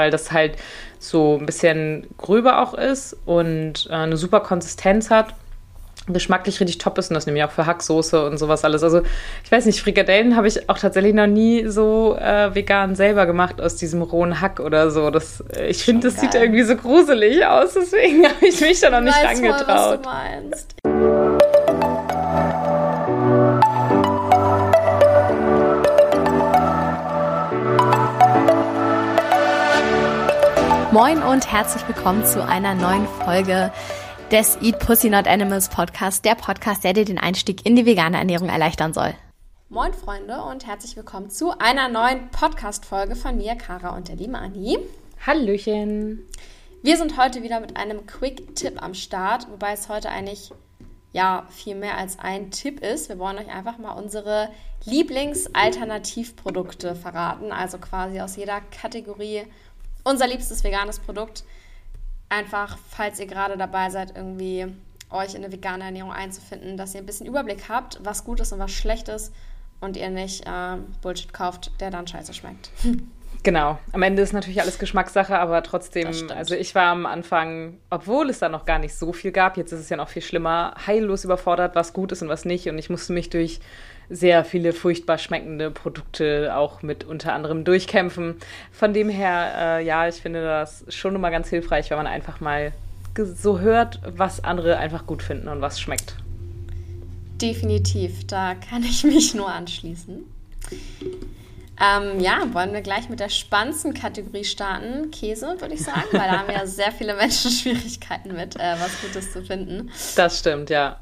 weil das halt so ein bisschen gröber auch ist und äh, eine super Konsistenz hat geschmacklich richtig top ist und das nehme ich auch für Hacksoße und sowas alles. Also ich weiß nicht, Frikadellen habe ich auch tatsächlich noch nie so äh, vegan selber gemacht aus diesem rohen Hack oder so. Das, äh, ich finde, das geil. sieht irgendwie so gruselig aus, deswegen habe ich mich da noch nicht weiß angetraut. Voll, was du meinst. Moin und herzlich willkommen zu einer neuen Folge des Eat Pussy Not Animals Podcast, der Podcast, der dir den Einstieg in die vegane Ernährung erleichtern soll. Moin Freunde und herzlich willkommen zu einer neuen Podcast-Folge von mir, Kara und der lieben Anni. Hallöchen. Wir sind heute wieder mit einem Quick-Tipp am Start, wobei es heute eigentlich ja viel mehr als ein Tipp ist. Wir wollen euch einfach mal unsere Lieblingsalternativprodukte verraten, also quasi aus jeder Kategorie unser liebstes veganes Produkt. Einfach, falls ihr gerade dabei seid, irgendwie euch in eine vegane Ernährung einzufinden, dass ihr ein bisschen Überblick habt, was gut ist und was schlecht ist und ihr nicht äh, Bullshit kauft, der dann scheiße schmeckt. Genau. Am Ende ist natürlich alles Geschmackssache, aber trotzdem, also ich war am Anfang, obwohl es da noch gar nicht so viel gab, jetzt ist es ja noch viel schlimmer, heillos überfordert, was gut ist und was nicht. Und ich musste mich durch sehr viele furchtbar schmeckende Produkte auch mit unter anderem durchkämpfen. Von dem her, äh, ja, ich finde das schon immer ganz hilfreich, wenn man einfach mal so hört, was andere einfach gut finden und was schmeckt. Definitiv, da kann ich mich nur anschließen. Ähm, ja, wollen wir gleich mit der spannendsten Kategorie starten? Käse, würde ich sagen, weil da haben ja sehr viele Menschen Schwierigkeiten mit, äh, was Gutes zu finden. Das stimmt, ja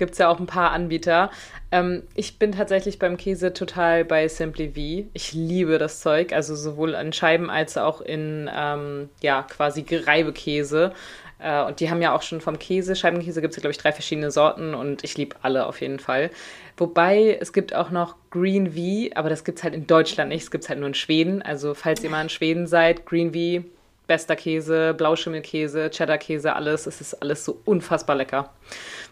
gibt es ja auch ein paar Anbieter. Ähm, ich bin tatsächlich beim Käse total bei Simply V. Ich liebe das Zeug, also sowohl in Scheiben als auch in, ähm, ja, quasi Reibekäse. Äh, und die haben ja auch schon vom Käse, Scheibenkäse gibt es ja, glaube ich, drei verschiedene Sorten und ich liebe alle auf jeden Fall. Wobei es gibt auch noch Green V, aber das gibt es halt in Deutschland nicht, es gibt es halt nur in Schweden. Also falls ihr mal in Schweden seid, Green V, bester Käse, Blauschimmelkäse, Cheddar-Käse, alles. Es ist alles so unfassbar lecker.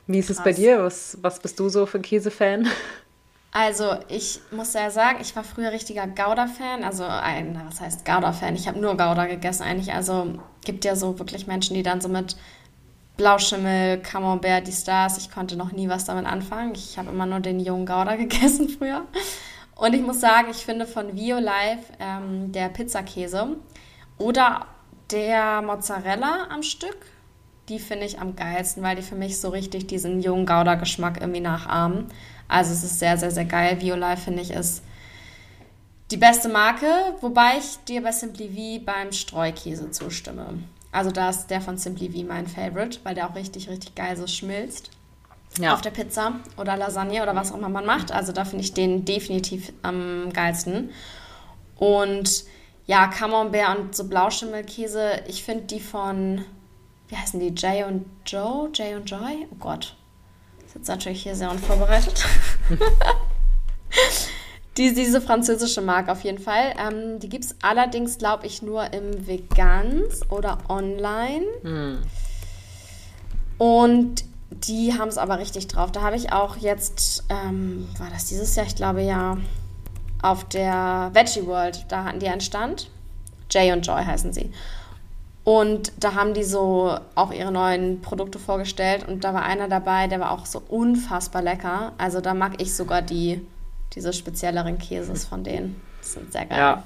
Wie ist es bei dir? Was, was bist du so für ein Käsefan? Also, ich muss ja sagen, ich war früher richtiger Gouda-Fan. Also, ein, was heißt Gouda-Fan? Ich habe nur Gouda gegessen eigentlich. Also, gibt ja so wirklich Menschen, die dann so mit Blauschimmel, Camembert, die Stars. Ich konnte noch nie was damit anfangen. Ich habe immer nur den jungen Gouda gegessen früher. Und ich muss sagen, ich finde von Vio Live ähm, der Pizzakäse oder der Mozzarella am Stück die finde ich am geilsten, weil die für mich so richtig diesen jungen Gouda-Geschmack irgendwie nachahmen. Also es ist sehr, sehr, sehr geil. Violife finde ich ist die beste Marke, wobei ich dir bei Simply V beim Streukäse zustimme. Also da ist der von Simply V mein Favorite, weil der auch richtig, richtig geil so schmilzt. Ja. Auf der Pizza oder Lasagne oder was auch immer man macht. Also da finde ich den definitiv am geilsten. Und ja, Camembert und so Blauschimmelkäse, ich finde die von wie heißen die? Jay und Joe? Jay und Joy? Oh Gott. Das ist jetzt natürlich hier sehr unvorbereitet. die, diese französische Marke auf jeden Fall. Ähm, die gibt es allerdings, glaube ich, nur im Vegans oder online. Mm. Und die haben es aber richtig drauf. Da habe ich auch jetzt, ähm, war das dieses Jahr? Ich glaube ja, auf der Veggie World, da hatten die einen Stand. Jay und Joy heißen sie. Und da haben die so auch ihre neuen Produkte vorgestellt und da war einer dabei, der war auch so unfassbar lecker. Also da mag ich sogar die, diese spezielleren Käses von denen. Das sind sehr geil. Ja.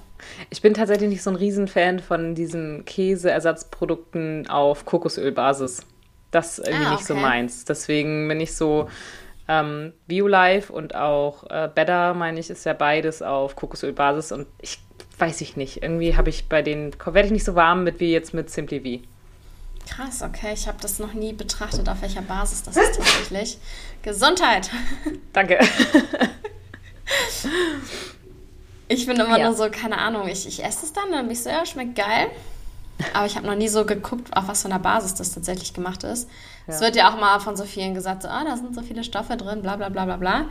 Ich bin tatsächlich nicht so ein Riesenfan von diesen Käseersatzprodukten auf Kokosölbasis. Das ist irgendwie ah, okay. nicht so meins. Deswegen bin ich so ähm, BioLife und auch äh, Better, meine ich, ist ja beides auf Kokosölbasis und ich weiß ich nicht. Irgendwie habe ich bei den, werde ich nicht so warm mit wie jetzt mit Simply V. Krass, okay. Ich habe das noch nie betrachtet, auf welcher Basis das ist tatsächlich. Gesundheit! Danke. ich finde immer ja. nur so, keine Ahnung, ich, ich esse es dann, dann bin ich so, ja, schmeckt geil. Aber ich habe noch nie so geguckt, auf was für einer Basis das tatsächlich gemacht ist. Es wird ja auch mal von so vielen gesagt, so, ah, da sind so viele Stoffe drin, bla bla bla bla bla.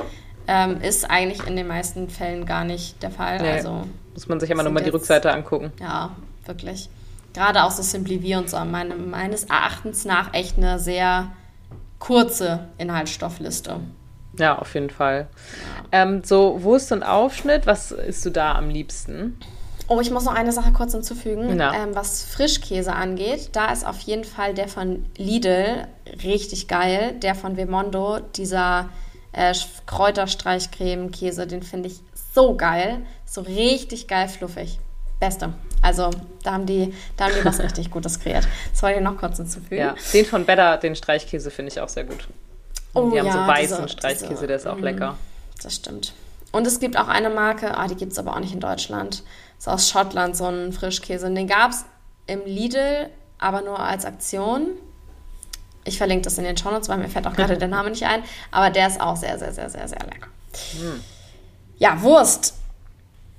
Ähm, ist eigentlich in den meisten Fällen gar nicht der Fall. Nee. Also muss man sich immer nur mal die Rückseite angucken. Ja, wirklich. Gerade auch so Simply V und so. Meine, meines Erachtens nach echt eine sehr kurze Inhaltsstoffliste. Ja, auf jeden Fall. Ja. Ähm, so Wurst und Aufschnitt, was isst du da am liebsten? Oh, ich muss noch eine Sache kurz hinzufügen. Ähm, was Frischkäse angeht, da ist auf jeden Fall der von Lidl richtig geil. Der von Vemondo, dieser äh, Kräuterstreichcreme-Käse, den finde ich so geil. So richtig geil fluffig. Beste. Also da haben die, da haben die was richtig Gutes kreiert. Das wollte ich noch kurz hinzufügen. Ja, den von Better, den Streichkäse, finde ich auch sehr gut. Oh, die haben ja, so weißen diese, Streichkäse, diese, der ist auch mm, lecker. Das stimmt. Und es gibt auch eine Marke, ah, die gibt es aber auch nicht in Deutschland. Das ist aus Schottland, so ein Frischkäse. Und den gab es im Lidl, aber nur als Aktion. Ich verlinke das in den Shownotes, weil mir fällt auch gerade der Name nicht ein. Aber der ist auch sehr, sehr, sehr, sehr, sehr lecker. Hm. Ja, Wurst.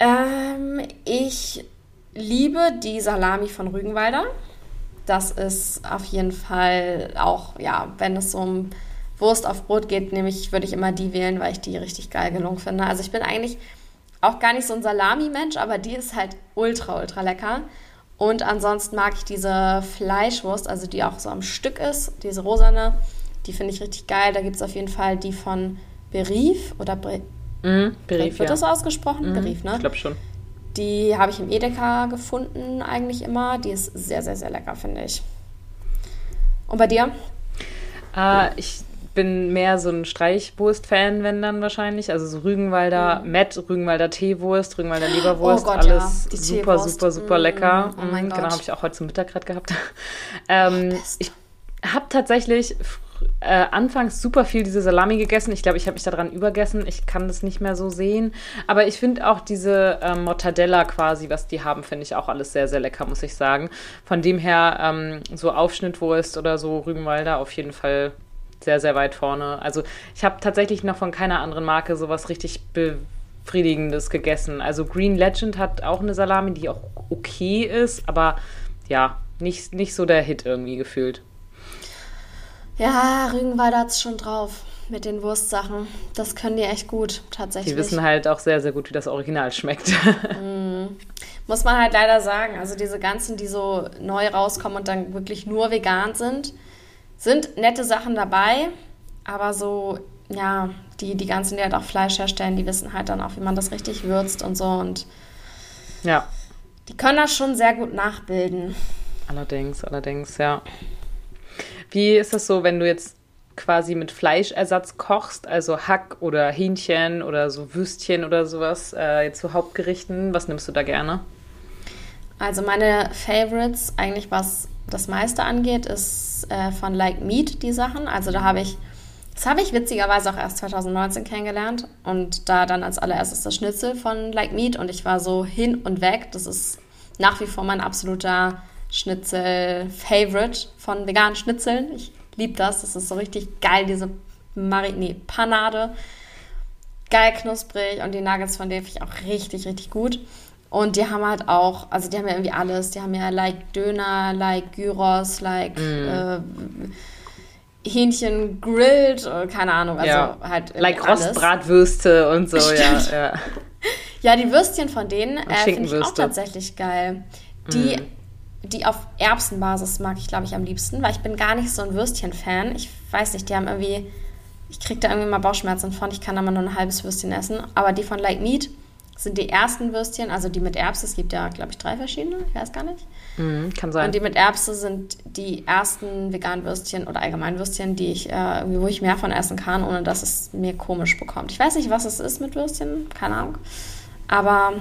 Ähm, ich liebe die Salami von Rügenwalder. Das ist auf jeden Fall auch, ja, wenn es um Wurst auf Brot geht, nämlich würde ich immer die wählen, weil ich die richtig geil gelungen finde. Also ich bin eigentlich auch gar nicht so ein Salami-Mensch, aber die ist halt ultra, ultra lecker. Und ansonsten mag ich diese Fleischwurst, also die auch so am Stück ist, diese rosane, die finde ich richtig geil. Da gibt es auf jeden Fall die von Berief oder Bre mhm, Berief, Wird ja. das ausgesprochen? Mhm, Berief, ne? Ich glaube schon. Die habe ich im Edeka gefunden eigentlich immer. Die ist sehr, sehr, sehr lecker, finde ich. Und bei dir? Äh, ich bin mehr so ein Streichwurst-Fan, wenn dann wahrscheinlich. Also so Rügenwalder mhm. Met, Rügenwalder Teewurst, Rügenwalder Leberwurst, oh Gott, alles ja. super, super, super mhm. lecker. Oh mein mhm, Gott. Genau, habe ich auch heute zum Mittag gerade gehabt. ähm, ich habe tatsächlich äh, anfangs super viel diese Salami gegessen. Ich glaube, ich habe mich daran übergessen. Ich kann das nicht mehr so sehen. Aber ich finde auch diese äh, Mortadella quasi, was die haben, finde ich auch alles sehr, sehr lecker, muss ich sagen. Von dem her, ähm, so Aufschnittwurst oder so Rügenwalder auf jeden Fall sehr, sehr weit vorne. Also ich habe tatsächlich noch von keiner anderen Marke sowas richtig befriedigendes gegessen. Also Green Legend hat auch eine Salami, die auch okay ist, aber ja, nicht, nicht so der Hit irgendwie gefühlt. Ja, Rügenwalder hat es schon drauf mit den Wurstsachen. Das können die echt gut, tatsächlich. Die wissen halt auch sehr, sehr gut, wie das Original schmeckt. mm. Muss man halt leider sagen. Also diese ganzen, die so neu rauskommen und dann wirklich nur vegan sind, sind nette Sachen dabei, aber so, ja, die, die ganzen, die halt auch Fleisch herstellen, die wissen halt dann auch, wie man das richtig würzt und so und ja. Die können das schon sehr gut nachbilden. Allerdings, allerdings, ja. Wie ist das so, wenn du jetzt quasi mit Fleischersatz kochst, also Hack oder Hähnchen oder so Würstchen oder sowas, äh, zu Hauptgerichten? Was nimmst du da gerne? Also meine Favorites, eigentlich was das meiste angeht, ist äh, von Like Meat die Sachen. Also da habe ich, das habe ich witzigerweise auch erst 2019 kennengelernt und da dann als allererstes das Schnitzel von Like Meat und ich war so hin und weg. Das ist nach wie vor mein absoluter Schnitzel-Favorite von veganen Schnitzeln. Ich liebe das. Das ist so richtig geil, diese Mari nee, Panade. Geil knusprig und die Nuggets von denen finde ich auch richtig, richtig gut. Und die haben halt auch, also die haben ja irgendwie alles. Die haben ja like Döner, like Gyros, like mm. äh, Hähnchen grilled, äh, keine Ahnung, also ja. halt like Rostbratwürste und so, ja, ja. Ja, die Würstchen von denen äh, finde ich auch tatsächlich geil. Die, mm. Die auf Erbsenbasis mag ich, glaube ich, am liebsten, weil ich bin gar nicht so ein Würstchen-Fan. Ich weiß nicht, die haben irgendwie, ich kriege da irgendwie mal Bauchschmerzen von, ich kann da mal nur ein halbes Würstchen essen. Aber die von Like Meat, sind die ersten Würstchen, also die mit Erbse, es gibt ja, glaube ich, drei verschiedene, ich weiß gar nicht. Mhm, kann sein. Und die mit Erbse sind die ersten veganen Würstchen oder allgemein Würstchen, die ich, äh, wo ich mehr von essen kann, ohne dass es mir komisch bekommt. Ich weiß nicht, was es ist mit Würstchen, keine Ahnung. Aber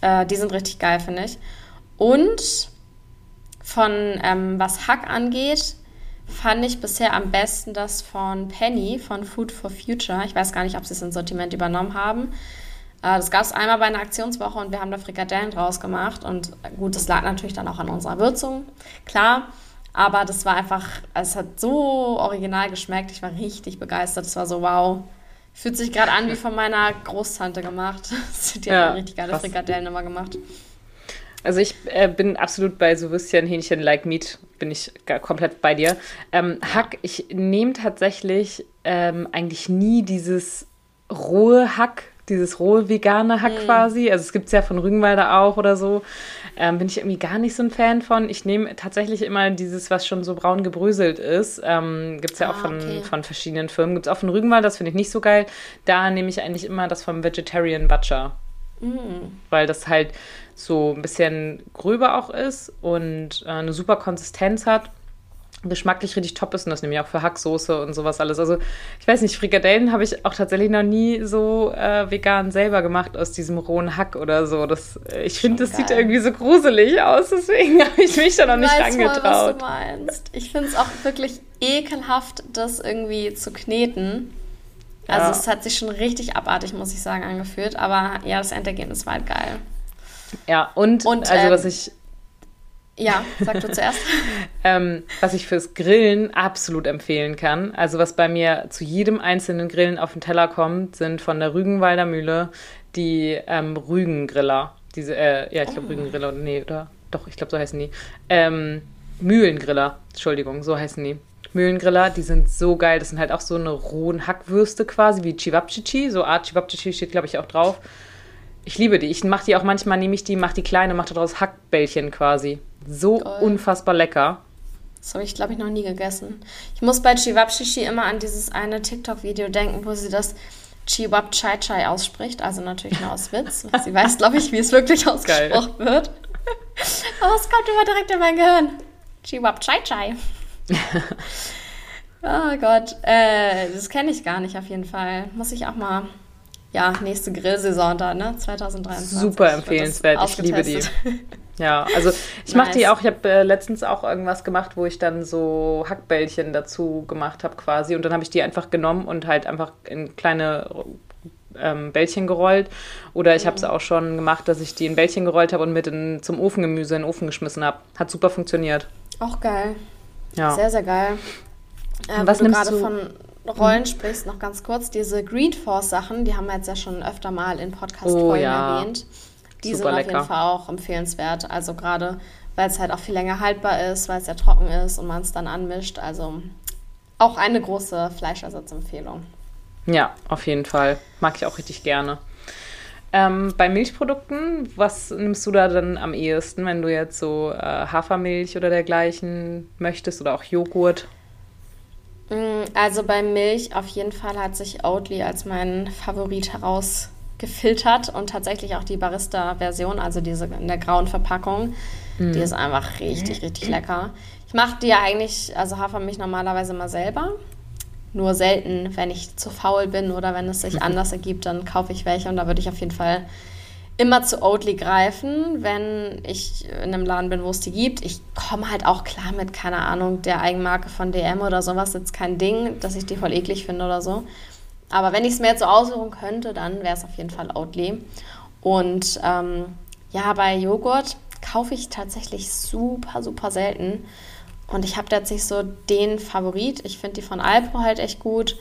äh, die sind richtig geil, finde ich. Und von ähm, was Hack angeht, fand ich bisher am besten das von Penny, von Food for Future. Ich weiß gar nicht, ob sie es ins Sortiment übernommen haben. Äh, das gab es einmal bei einer Aktionswoche und wir haben da Frikadellen draus gemacht. Und gut, das lag natürlich dann auch an unserer Würzung, klar. Aber das war einfach, es hat so original geschmeckt. Ich war richtig begeistert. Es war so, wow. Fühlt sich gerade an wie von meiner Großtante gemacht. Die ja, hat richtig geile Frikadellen immer gemacht. Also ich äh, bin absolut bei so Würstchen, Hähnchen, like Meat, bin ich komplett bei dir. Ähm, Hack, ich nehme tatsächlich ähm, eigentlich nie dieses rohe Hack dieses rohe vegane Hack mhm. quasi. Also es gibt es ja von Rügenwalder auch oder so. Ähm, bin ich irgendwie gar nicht so ein Fan von. Ich nehme tatsächlich immer dieses, was schon so braun gebröselt ist. Ähm, gibt es ja ah, auch von, okay. von verschiedenen Firmen. Gibt es auch von Rügenwalder, das finde ich nicht so geil. Da nehme ich eigentlich immer das vom Vegetarian Butcher. Mhm. Weil das halt so ein bisschen gröber auch ist und äh, eine super Konsistenz hat geschmacklich richtig top ist und das nehme ich auch für Hacksoße und sowas alles. Also ich weiß nicht, Frikadellen habe ich auch tatsächlich noch nie so äh, vegan selber gemacht aus diesem rohen Hack oder so. Das, äh, ich finde, das geil. sieht irgendwie so gruselig aus, deswegen habe ich mich da noch nicht rangetraut. Voll, was du meinst. Ich finde es auch wirklich ekelhaft, das irgendwie zu kneten. Also ja. es hat sich schon richtig abartig, muss ich sagen, angefühlt. Aber ja, das Endergebnis war halt geil. Ja, und, und also ähm, was ich ja, sag du zuerst. ähm, was ich fürs Grillen absolut empfehlen kann. Also was bei mir zu jedem einzelnen Grillen auf den Teller kommt, sind von der Rügenwalder Mühle die ähm, Rügengriller. Diese, äh, ja, ich glaube oh. Rügengriller, nee, oder? Doch, ich glaube, so heißen die. Ähm, Mühlengriller, Entschuldigung, so heißen die. Mühlengriller, die sind so geil. Das sind halt auch so eine rohen Hackwürste quasi, wie Chivapchichi. So Art Chivapchichi steht, glaube ich, auch drauf. Ich liebe die. Ich mache die auch manchmal, nehme ich die, mache die kleine, mache daraus Hackbällchen quasi. So Geil. unfassbar lecker. Das habe ich, glaube ich, noch nie gegessen. Ich muss bei Chivapchichi immer an dieses eine TikTok-Video denken, wo sie das Chiwap Chai Chai ausspricht. Also natürlich nur aus Witz. sie weiß, glaube ich, wie es wirklich ausgesprochen Geil. wird. Aber es kommt immer direkt in mein Gehirn. Chiwap Chai Chai. oh Gott. Äh, das kenne ich gar nicht auf jeden Fall. Muss ich auch mal ja, nächste Grillsaison da, ne? 2023. Super empfehlenswert. Ich liebe die. Ja, also ich nice. mache die auch, ich habe äh, letztens auch irgendwas gemacht, wo ich dann so Hackbällchen dazu gemacht habe quasi und dann habe ich die einfach genommen und halt einfach in kleine ähm, Bällchen gerollt oder ich mhm. habe es auch schon gemacht, dass ich die in Bällchen gerollt habe und mit in, zum Ofengemüse in den Ofen geschmissen habe. Hat super funktioniert. Auch geil. Ja. Sehr, sehr geil. Äh, Was nimmst du von Rollen mhm. sprichst, noch ganz kurz, diese Greed Force Sachen, die haben wir jetzt ja schon öfter mal in Podcast-Folgen oh, ja. erwähnt. Die Super sind lecker. auf jeden Fall auch empfehlenswert. Also gerade, weil es halt auch viel länger haltbar ist, weil es ja trocken ist und man es dann anmischt. Also auch eine große Fleischersatzempfehlung. Ja, auf jeden Fall. Mag ich auch richtig gerne. Ähm, bei Milchprodukten, was nimmst du da dann am ehesten, wenn du jetzt so äh, Hafermilch oder dergleichen möchtest oder auch Joghurt? Mm, also bei Milch auf jeden Fall hat sich Oatly als mein Favorit heraus gefiltert und tatsächlich auch die Barista-Version, also diese in der grauen Verpackung, mhm. die ist einfach richtig, richtig lecker. Ich mache die ja eigentlich, also Hafermilch normalerweise mal selber. Nur selten, wenn ich zu faul bin oder wenn es sich mhm. anders ergibt, dann kaufe ich welche und da würde ich auf jeden Fall immer zu Oatly greifen, wenn ich in einem Laden bin, wo es die gibt. Ich komme halt auch klar mit, keine Ahnung, der Eigenmarke von DM oder sowas, jetzt kein Ding, dass ich die voll eklig finde oder so. Aber wenn ich es mir jetzt so aussuchen könnte, dann wäre es auf jeden Fall Oatly. Und ähm, ja, bei Joghurt kaufe ich tatsächlich super, super selten. Und ich habe tatsächlich so den Favorit. Ich finde die von Alpro halt echt gut.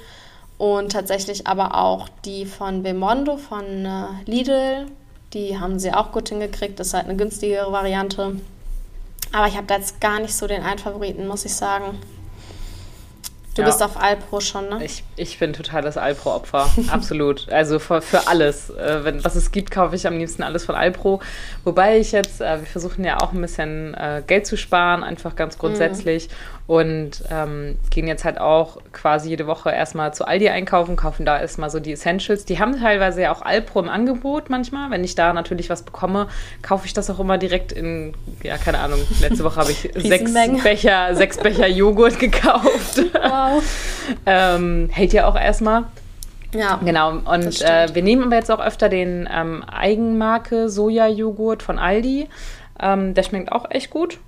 Und tatsächlich aber auch die von Bemondo von äh, Lidl. Die haben sie auch gut hingekriegt. Das ist halt eine günstigere Variante. Aber ich habe da jetzt gar nicht so den einen Favoriten, muss ich sagen. Du ja. bist auf Alpro schon, ne? Ich, ich bin total das Alpro-Opfer. Absolut. Also für, für alles. Äh, wenn, was es gibt, kaufe ich am liebsten alles von Alpro. Wobei ich jetzt, äh, wir versuchen ja auch ein bisschen äh, Geld zu sparen, einfach ganz grundsätzlich. Mhm und ähm, gehen jetzt halt auch quasi jede Woche erstmal zu Aldi einkaufen, kaufen da erstmal so die Essentials. Die haben teilweise ja auch Alpro im Angebot manchmal. Wenn ich da natürlich was bekomme, kaufe ich das auch immer direkt in, ja, keine Ahnung, letzte Woche habe ich sechs Becher, sechs Becher Joghurt gekauft. Wow. ähm, hält ja auch erstmal. Ja. Genau. Und äh, wir nehmen aber jetzt auch öfter den ähm, Eigenmarke Soja-Joghurt von Aldi. Ähm, der schmeckt auch echt gut.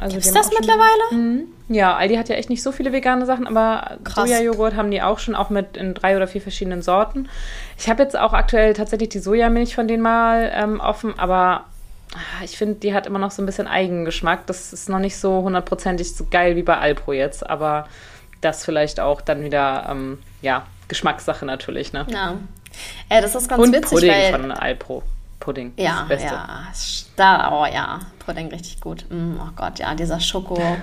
Also Gibt's das mittlerweile? Mhm. Ja, Aldi hat ja echt nicht so viele vegane Sachen, aber Sojajoghurt haben die auch schon, auch mit in drei oder vier verschiedenen Sorten. Ich habe jetzt auch aktuell tatsächlich die Sojamilch von denen mal ähm, offen, aber ah, ich finde, die hat immer noch so ein bisschen Eigengeschmack. Das ist noch nicht so hundertprozentig so geil wie bei Alpro jetzt, aber das vielleicht auch dann wieder, ähm, ja, Geschmackssache natürlich, ne? Ja. Ja, das ist ganz Und witzig, Pudding weil... von Alpro. Pudding. Ja, ja. Da, oh ja, Pudding richtig gut. Mm, oh Gott, ja, dieser Schoko.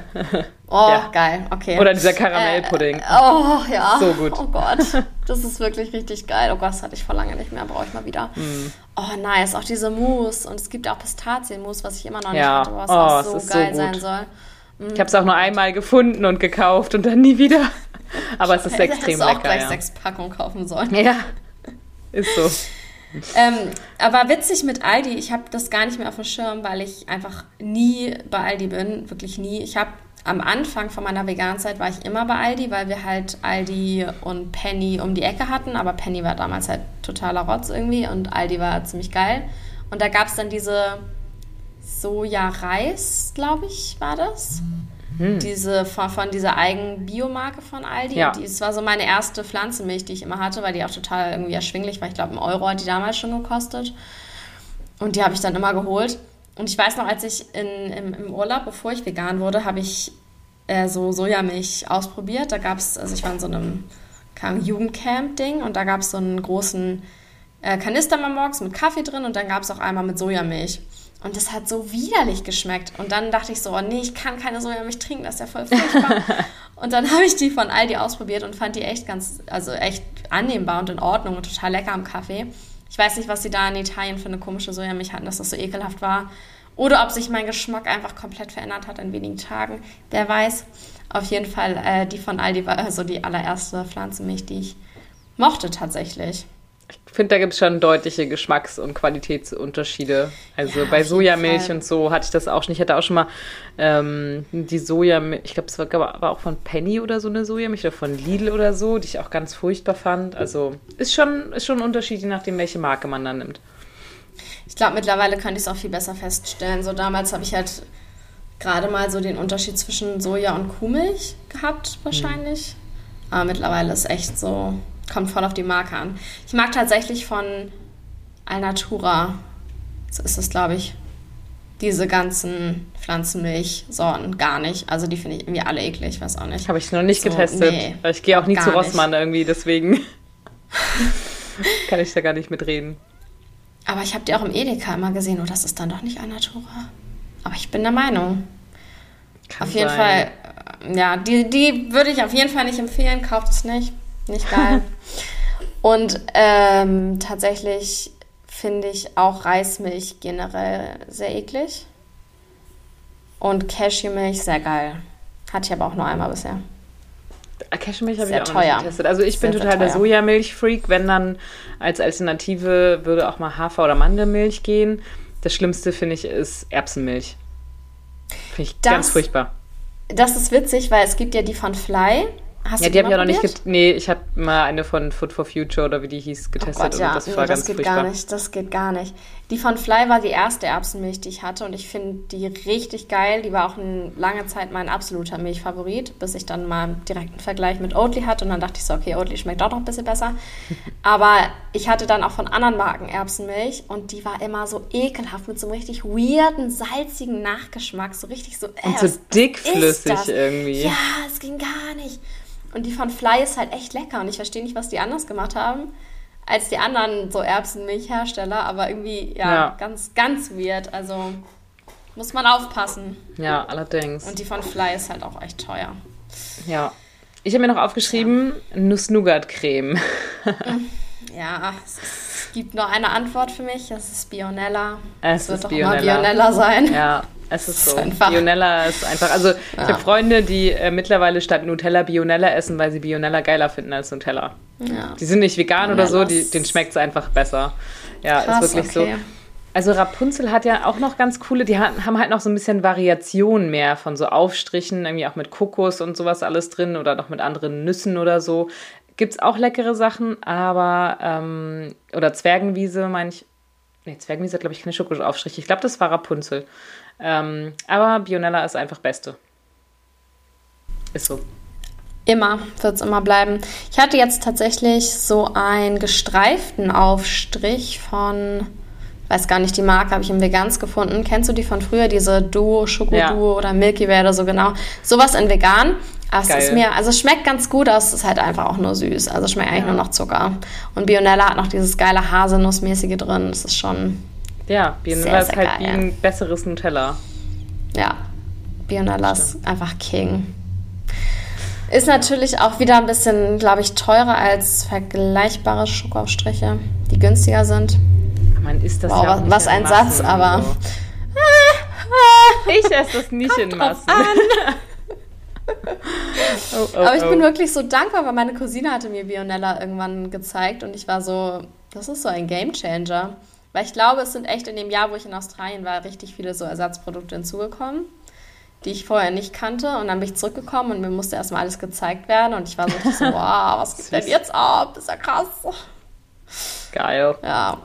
Oh, ja. geil, okay. Oder dieser Karamellpudding. Äh, oh, ja. So gut. Oh Gott, das ist wirklich richtig geil. Oh Gott, das hatte ich vor lange nicht mehr, brauche ich mal wieder. Mm. Oh, nice, auch diese Mousse. Und es gibt auch Pistazienmousse, was ich immer noch nicht ja. hatte, was oh, auch so geil so sein soll. Mm. Ich habe es auch nur einmal gefunden und gekauft und dann nie wieder. Aber es ist extrem lecker. Ich auch gleich ja. sechs Packungen kaufen sollen. Ja, ist so. Ähm, aber witzig mit Aldi, ich habe das gar nicht mehr auf dem Schirm, weil ich einfach nie bei Aldi bin, wirklich nie. Ich habe am Anfang von meiner Veganzeit war ich immer bei Aldi, weil wir halt Aldi und Penny um die Ecke hatten, aber Penny war damals halt totaler Rotz irgendwie und Aldi war ziemlich geil. Und da gab es dann diese Soja-Reis, glaube ich, war das. Hm. Diese von, von dieser eigenen Biomarke von Aldi. Ja. Das war so meine erste Pflanzenmilch, die ich immer hatte, weil die auch total irgendwie erschwinglich war. Ich glaube, ein Euro hat die damals schon gekostet. Und die habe ich dann immer geholt. Und ich weiß noch, als ich in, im, im Urlaub, bevor ich vegan wurde, habe ich äh, so Sojamilch ausprobiert. Da gab es, also ich war in so einem Jugendcamp-Ding und da gab es so einen großen äh, Kanister mal morgens mit Kaffee drin und dann gab es auch einmal mit Sojamilch. Und das hat so widerlich geschmeckt. Und dann dachte ich so, oh nee, ich kann keine Sojamilch trinken, das ist ja voll furchtbar. und dann habe ich die von Aldi ausprobiert und fand die echt ganz, also echt annehmbar und in Ordnung und total lecker am Kaffee. Ich weiß nicht, was sie da in Italien für eine komische Sojamilch hatten, dass das so ekelhaft war. Oder ob sich mein Geschmack einfach komplett verändert hat in wenigen Tagen. Wer weiß. Auf jeden Fall, äh, die von Aldi war also die allererste Pflanzenmilch, die ich mochte tatsächlich. Ich finde, da gibt es schon deutliche Geschmacks- und Qualitätsunterschiede. Also ja, bei Sojamilch und so hatte ich das auch schon. Ich hatte auch schon mal ähm, die Sojamilch, ich glaube, es war, war auch von Penny oder so eine Sojamilch oder von Lidl oder so, die ich auch ganz furchtbar fand. Also ist schon, ist schon ein Unterschied, je nachdem, welche Marke man dann nimmt. Ich glaube, mittlerweile könnte ich es auch viel besser feststellen. So damals habe ich halt gerade mal so den Unterschied zwischen Soja und Kuhmilch gehabt, wahrscheinlich. Mhm. Aber mittlerweile ist echt so, kommt voll auf die Marke an. Ich mag tatsächlich von Alnatura, so ist es, glaube ich, diese ganzen Pflanzenmilchsorten gar nicht. Also die finde ich irgendwie alle eklig, weiß auch nicht. Habe ich noch nicht so, getestet. Nee, ich gehe auch nie zu Rossmann nicht. irgendwie, deswegen kann ich da gar nicht mitreden. Aber ich habe die auch im Edeka immer gesehen, oh, das ist dann doch nicht Alnatura. Aber ich bin der Meinung. Kann auf jeden sein. Fall, ja, die, die würde ich auf jeden Fall nicht empfehlen. Kauft es nicht. Nicht geil. Und ähm, tatsächlich finde ich auch Reismilch generell sehr eklig. Und Cashewmilch sehr geil. Hatte ich aber auch nur einmal bisher. Äh, Cashewmilch habe ich auch teuer. nicht getestet. Also ich sehr, bin total der Sojamilch-Freak. Wenn dann als Alternative würde auch mal Hafer- oder Mandelmilch gehen. Das Schlimmste, finde ich, ist Erbsenmilch. Finde ich das, ganz furchtbar. Das ist witzig, weil es gibt ja die von Fly. Hast ja, die habe ich auch noch nicht getestet. Nee, ich habe mal eine von Food for Future oder wie die hieß getestet oh Gott, ja. und das war nee, ganz das geht furchtbar. gar nicht, das geht gar nicht. Die von Fly war die erste Erbsenmilch, die ich hatte und ich finde die richtig geil. Die war auch eine lange Zeit mein absoluter Milchfavorit, bis ich dann mal einen direkten Vergleich mit Oatly hatte und dann dachte ich so, okay, Oatly schmeckt auch noch ein bisschen besser. Aber ich hatte dann auch von anderen Marken Erbsenmilch und die war immer so ekelhaft mit so einem richtig weirden, salzigen Nachgeschmack, so richtig so äh, Und so dickflüssig irgendwie. Ja, es ging gar nicht. Und die von Fly ist halt echt lecker und ich verstehe nicht, was die anders gemacht haben als die anderen so Erbsenmilchhersteller, aber irgendwie ja, ja, ganz, ganz weird. Also muss man aufpassen. Ja, allerdings. Und die von Fly ist halt auch echt teuer. Ja. Ich habe mir noch aufgeschrieben, ja. Nuss-Nougat-Creme. ja, es gibt nur eine Antwort für mich, das ist Bionella. Es, es wird doch Bionella. immer Bionella sein. Ja, es ist so. Ist Bionella ist einfach. Also, ich ja. habe Freunde, die äh, mittlerweile statt Nutella Bionella essen, weil sie Bionella geiler finden als Nutella. Ja. Die sind nicht vegan oder so, die, denen schmeckt es einfach besser. Ja, Krass, ist wirklich okay. so. Also Rapunzel hat ja auch noch ganz coole, die haben halt noch so ein bisschen Variation mehr von so Aufstrichen, irgendwie auch mit Kokos und sowas alles drin oder noch mit anderen Nüssen oder so. Gibt es auch leckere Sachen, aber, ähm, oder Zwergenwiese, meine ich. Nee, Zwergenwiese hat, glaube ich, keine Schokoaufstriche. Ich glaube, das war Rapunzel. Ähm, aber Bionella ist einfach Beste. Ist so. Immer, wird es immer bleiben. Ich hatte jetzt tatsächlich so einen gestreiften Aufstrich von, weiß gar nicht, die Marke habe ich im Vegans gefunden. Kennst du die von früher, diese Duo, Schokoduo ja. oder Milky Way oder so genau? Sowas in vegan. Aber es ist mir, also es schmeckt ganz gut, aber es ist halt einfach auch nur süß. Also es schmeckt eigentlich ja. nur noch Zucker. Und Bionella hat noch dieses geile Haselnussmäßige drin. Das ist schon ja, Bionella ist halt geil. wie ein besseres Nutella. Ja, Bionella ist einfach King. Ist natürlich auch wieder ein bisschen, glaube ich, teurer als vergleichbare Schokoaufstriche, die günstiger sind. Man isst das wow, ja was, was ein Massen, Satz, aber. So. Ich esse das nicht Kommt in Massen. oh, oh, aber ich bin oh. wirklich so dankbar, weil meine Cousine hatte mir Bionella irgendwann gezeigt und ich war so, Das ist so ein Gamechanger. Weil ich glaube, es sind echt in dem Jahr, wo ich in Australien war, richtig viele so Ersatzprodukte hinzugekommen, die ich vorher nicht kannte. Und dann bin ich zurückgekommen und mir musste erstmal alles gezeigt werden. Und ich war so, so wow, was geht denn jetzt ab? ist ja krass. Geil. Ja.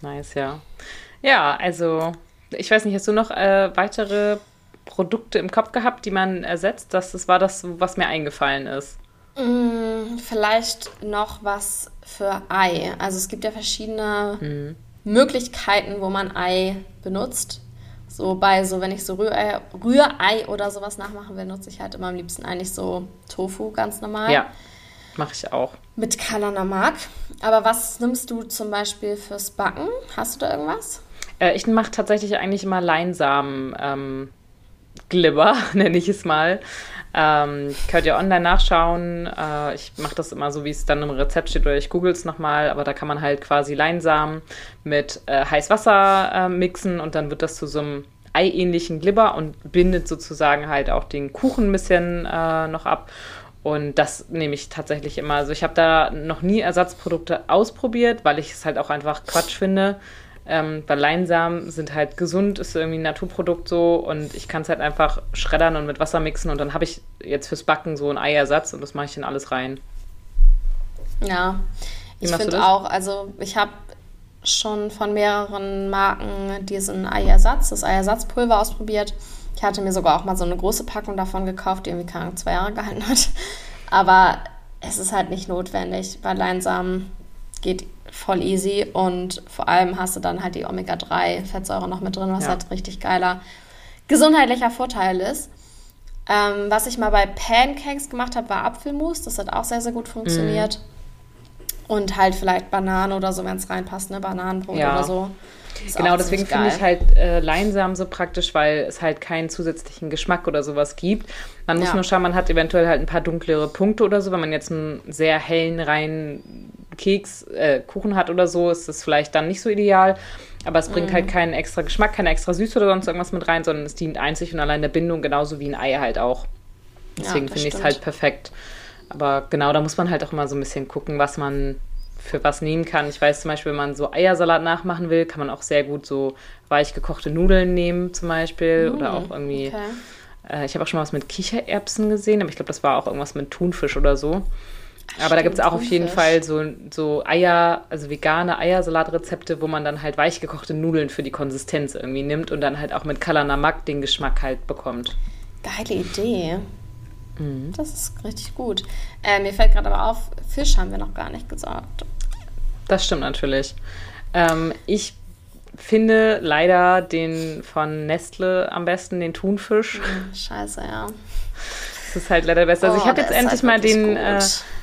Nice, ja. Ja, also ich weiß nicht, hast du noch äh, weitere Produkte im Kopf gehabt, die man ersetzt? Das, das war das, was mir eingefallen ist. Mm, vielleicht noch was für Ei. Also es gibt ja verschiedene mhm. Möglichkeiten, wo man Ei benutzt. So bei so, wenn ich so Rührei, Rührei oder sowas nachmachen will, nutze ich halt immer am liebsten eigentlich so Tofu ganz normal. Ja, mache ich auch. Mit Kalanamak. Aber was nimmst du zum Beispiel fürs Backen? Hast du da irgendwas? Äh, ich mache tatsächlich eigentlich immer Leinsamen. Ähm, Glibber, nenne ich es mal. Ähm, könnt ihr online nachschauen. Äh, ich mache das immer so, wie es dann im Rezept steht, oder ich google es nochmal. Aber da kann man halt quasi Leinsamen mit äh, Heißwasser äh, mixen und dann wird das zu so einem eiähnlichen Glibber und bindet sozusagen halt auch den Kuchen ein bisschen äh, noch ab. Und das nehme ich tatsächlich immer. Also ich habe da noch nie Ersatzprodukte ausprobiert, weil ich es halt auch einfach Quatsch finde. Ähm, weil Leinsamen sind halt gesund, ist irgendwie ein Naturprodukt so und ich kann es halt einfach schreddern und mit Wasser mixen und dann habe ich jetzt fürs Backen so einen Eiersatz und das mache ich in alles rein. Ja, ich finde auch, also ich habe schon von mehreren Marken diesen Eiersatz, das Eiersatzpulver ausprobiert. Ich hatte mir sogar auch mal so eine große Packung davon gekauft, die irgendwie keine zwei Jahre gehalten hat. Aber es ist halt nicht notwendig, weil Leinsamen geht voll easy und vor allem hast du dann halt die Omega-3-Fettsäure noch mit drin, was ja. halt richtig geiler gesundheitlicher Vorteil ist. Ähm, was ich mal bei Pancakes gemacht habe, war Apfelmus. Das hat auch sehr, sehr gut funktioniert. Mm. Und halt vielleicht Bananen oder so, wenn es reinpasst, ne? Bananenbrot ja. oder so. Genau, deswegen finde ich halt äh, Leinsamen so praktisch, weil es halt keinen zusätzlichen Geschmack oder sowas gibt. Man muss ja. nur schauen, man hat eventuell halt ein paar dunklere Punkte oder so. Wenn man jetzt einen sehr hellen, reinen Keks, äh, Kuchen hat oder so, ist das vielleicht dann nicht so ideal. Aber es bringt mm. halt keinen extra Geschmack, keine extra Süße oder sonst irgendwas mit rein, sondern es dient einzig und allein der Bindung, genauso wie ein Ei halt auch. Deswegen ja, finde ich es halt perfekt. Aber genau, da muss man halt auch immer so ein bisschen gucken, was man für was nehmen kann. Ich weiß zum Beispiel, wenn man so Eiersalat nachmachen will, kann man auch sehr gut so weich gekochte Nudeln nehmen zum Beispiel. Mm, oder auch irgendwie. Okay. Äh, ich habe auch schon mal was mit Kichererbsen gesehen, aber ich glaube, das war auch irgendwas mit Thunfisch oder so. Aber Stimmt, da gibt es auch auf jeden Fall so, so Eier, also vegane Eiersalatrezepte, wo man dann halt weichgekochte Nudeln für die Konsistenz irgendwie nimmt und dann halt auch mit Kalanamak den Geschmack halt bekommt. Geile Idee. Mhm. Das ist richtig gut. Äh, mir fällt gerade aber auf, Fisch haben wir noch gar nicht gesagt. Das stimmt natürlich. Ähm, ich finde leider den von Nestle am besten, den Thunfisch. Hm, scheiße, ja. Das ist halt leider besser. Oh, also ich oh, habe jetzt endlich halt mal den, äh,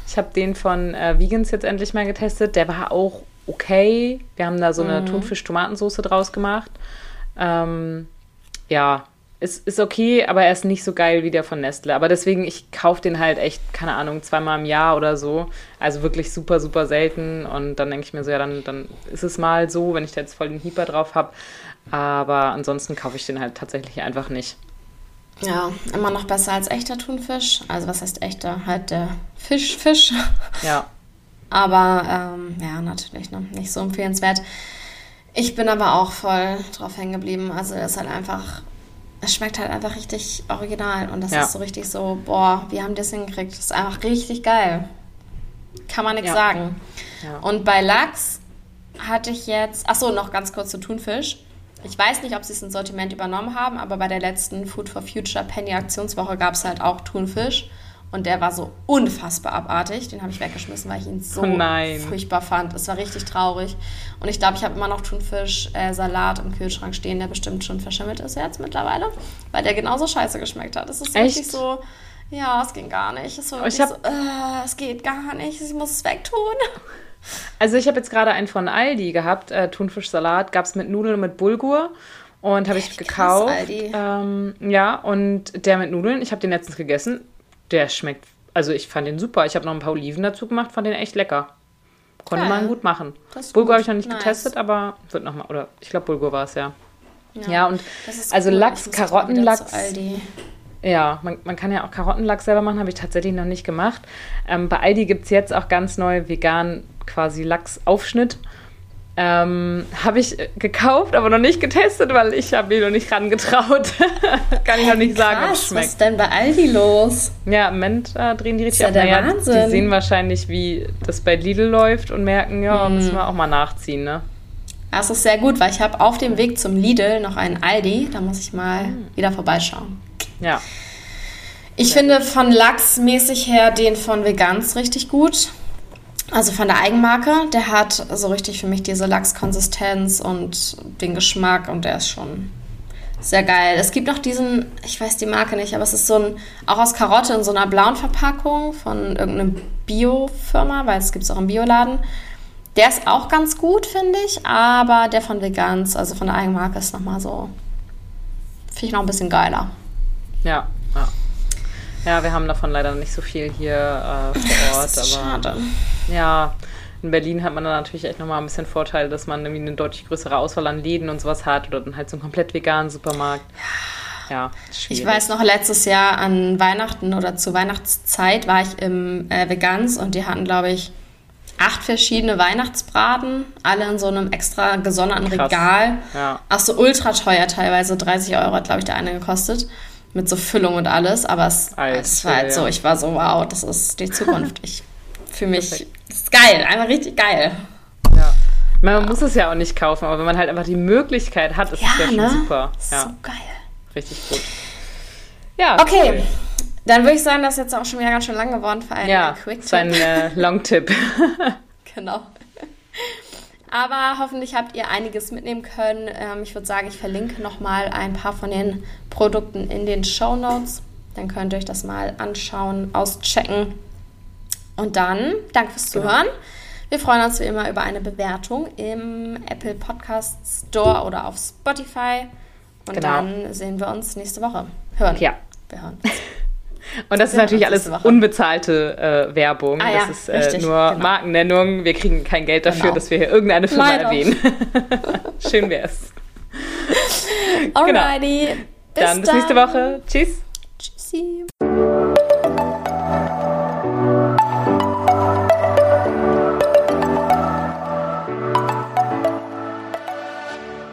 ich habe den von äh, Vegans jetzt endlich mal getestet. Der war auch okay. Wir haben da so eine mhm. Thunfisch-Tomatensoße draus gemacht. Ähm, ja, ist, ist okay, aber er ist nicht so geil wie der von Nestle. Aber deswegen, ich kaufe den halt echt, keine Ahnung, zweimal im Jahr oder so. Also wirklich super, super selten. Und dann denke ich mir so, ja, dann, dann ist es mal so, wenn ich da jetzt voll den Hieper drauf habe. Aber ansonsten kaufe ich den halt tatsächlich einfach nicht. Ja, immer noch besser als echter Thunfisch. Also was heißt echter? Halt der Fisch, Fisch. Ja. Aber ähm, ja, natürlich ne? nicht so empfehlenswert. Ich bin aber auch voll drauf hängen geblieben. Also er ist halt einfach, es schmeckt halt einfach richtig original. Und das ja. ist so richtig so, boah, wie haben das hingekriegt? Das ist einfach richtig geil. Kann man nichts ja. sagen. Ja. Und bei Lachs hatte ich jetzt, achso, noch ganz kurz zu Thunfisch. Ich weiß nicht, ob sie es ins Sortiment übernommen haben, aber bei der letzten Food for Future Penny Aktionswoche gab es halt auch Thunfisch. Und der war so unfassbar abartig. Den habe ich weggeschmissen, weil ich ihn so oh furchtbar fand. Es war richtig traurig. Und ich glaube, ich habe immer noch Thunfisch-Salat äh, im Kühlschrank stehen, der bestimmt schon verschimmelt ist jetzt mittlerweile. Weil der genauso scheiße geschmeckt hat. Es ist Echt? richtig so, ja, es ging gar nicht. Es, war ich hab, so, äh, es geht gar nicht. Ich muss es wegtun. Also ich habe jetzt gerade einen von Aldi gehabt, äh, Thunfischsalat, gab es mit Nudeln und mit Bulgur und habe ich gekauft. Ähm, ja, und der mit Nudeln, ich habe den letztens gegessen, der schmeckt, also ich fand den super. Ich habe noch ein paar Oliven dazu gemacht, fand den echt lecker. Konnte Geil. man gut machen. Bulgur habe ich noch nicht nice. getestet, aber wird nochmal, oder ich glaube Bulgur war es ja. ja. Ja, und also cool. Lachs, Karottenlachs. Ja, man, man kann ja auch Karottenlachs selber machen, habe ich tatsächlich noch nicht gemacht. Ähm, bei Aldi gibt es jetzt auch ganz neu vegan quasi Lachsaufschnitt. Ähm, habe ich gekauft, aber noch nicht getestet, weil ich habe mir noch nicht rangetraut. Kann ich noch nicht Krass, sagen, ob es was schmeckt. ist denn bei Aldi los? Ja, im Moment äh, drehen die richtig Ist ja ab. der Naja, Wahnsinn. Die sehen wahrscheinlich, wie das bei Lidl läuft und merken, ja, Mhm. müssen wir auch mal nachziehen, ne? Das ist sehr gut, weil ich habe auf dem Weg zum Lidl noch einen Aldi. Da muss ich mal Hm. wieder vorbeischauen. Ja. Ich finde von Lachs mäßig her den von Vegans richtig gut. Also von der Eigenmarke. Der hat so richtig für mich diese Lachskonsistenz und den Geschmack und der ist schon sehr geil. Es gibt noch diesen, ich weiß die Marke nicht, aber es ist so ein, auch aus Karotte in so einer blauen Verpackung von irgendeiner Bio-Firma, weil es gibt es auch im Bioladen. Der ist auch ganz gut, finde ich, aber der von Vegans, also von der Eigenmarke, ist nochmal so, finde ich noch ein bisschen geiler. Ja, ja. Ja, wir haben davon leider nicht so viel hier äh, vor Ort, Das ist aber schade. Ja, in Berlin hat man dann natürlich echt nochmal ein bisschen Vorteil, dass man irgendwie eine deutlich größere Auswahl an Läden und sowas hat oder dann halt so einen komplett veganen Supermarkt. Ja, schwierig. Ich weiß noch, letztes Jahr an Weihnachten oder zur Weihnachtszeit war ich im äh, Vegans und die hatten, glaube ich, acht verschiedene Weihnachtsbraten, alle in so einem extra gesonderten Krass. Regal. Ja. Auch so ultra teuer teilweise, 30 Euro hat, glaube ich, der eine gekostet. Mit so Füllung und alles, aber es, Alter, es war halt so, ja. ich war so, wow, das ist die Zukunft. Ich fühle mich, Perfekt. ist geil, einfach richtig geil. Ja. Man muss es ja auch nicht kaufen, aber wenn man halt einfach die Möglichkeit hat, ist es ja schon super. Ja, So geil. richtig gut. Ja, Okay, cool. dann würde ich sagen, das ist jetzt auch schon wieder ganz schön lang geworden für einen Ja, Quick sein äh, Long-Tipp. Genau. Aber hoffentlich habt ihr einiges mitnehmen können. Ähm, ich würde sagen, ich verlinke nochmal ein paar von den Produkten in den Show Notes. Dann könnt ihr euch das mal anschauen, auschecken. Und dann, danke fürs Genau. Zuhören. Wir freuen uns wie immer über eine Bewertung im Apple Podcast Store oder auf Spotify. Und Genau. dann sehen wir uns nächste Woche. Hören. Ja. Wir hören. Und das ist natürlich alles unbezahlte äh, Werbung. Ah ja, das ist äh, richtig, nur genau. Markennennung. Wir kriegen kein Geld dafür, Genau. dass wir hier irgendeine Firma Leider. erwähnen. Schön wär's. Alrighty. Dann bis nächste Woche. Tschüss. Tschüssi.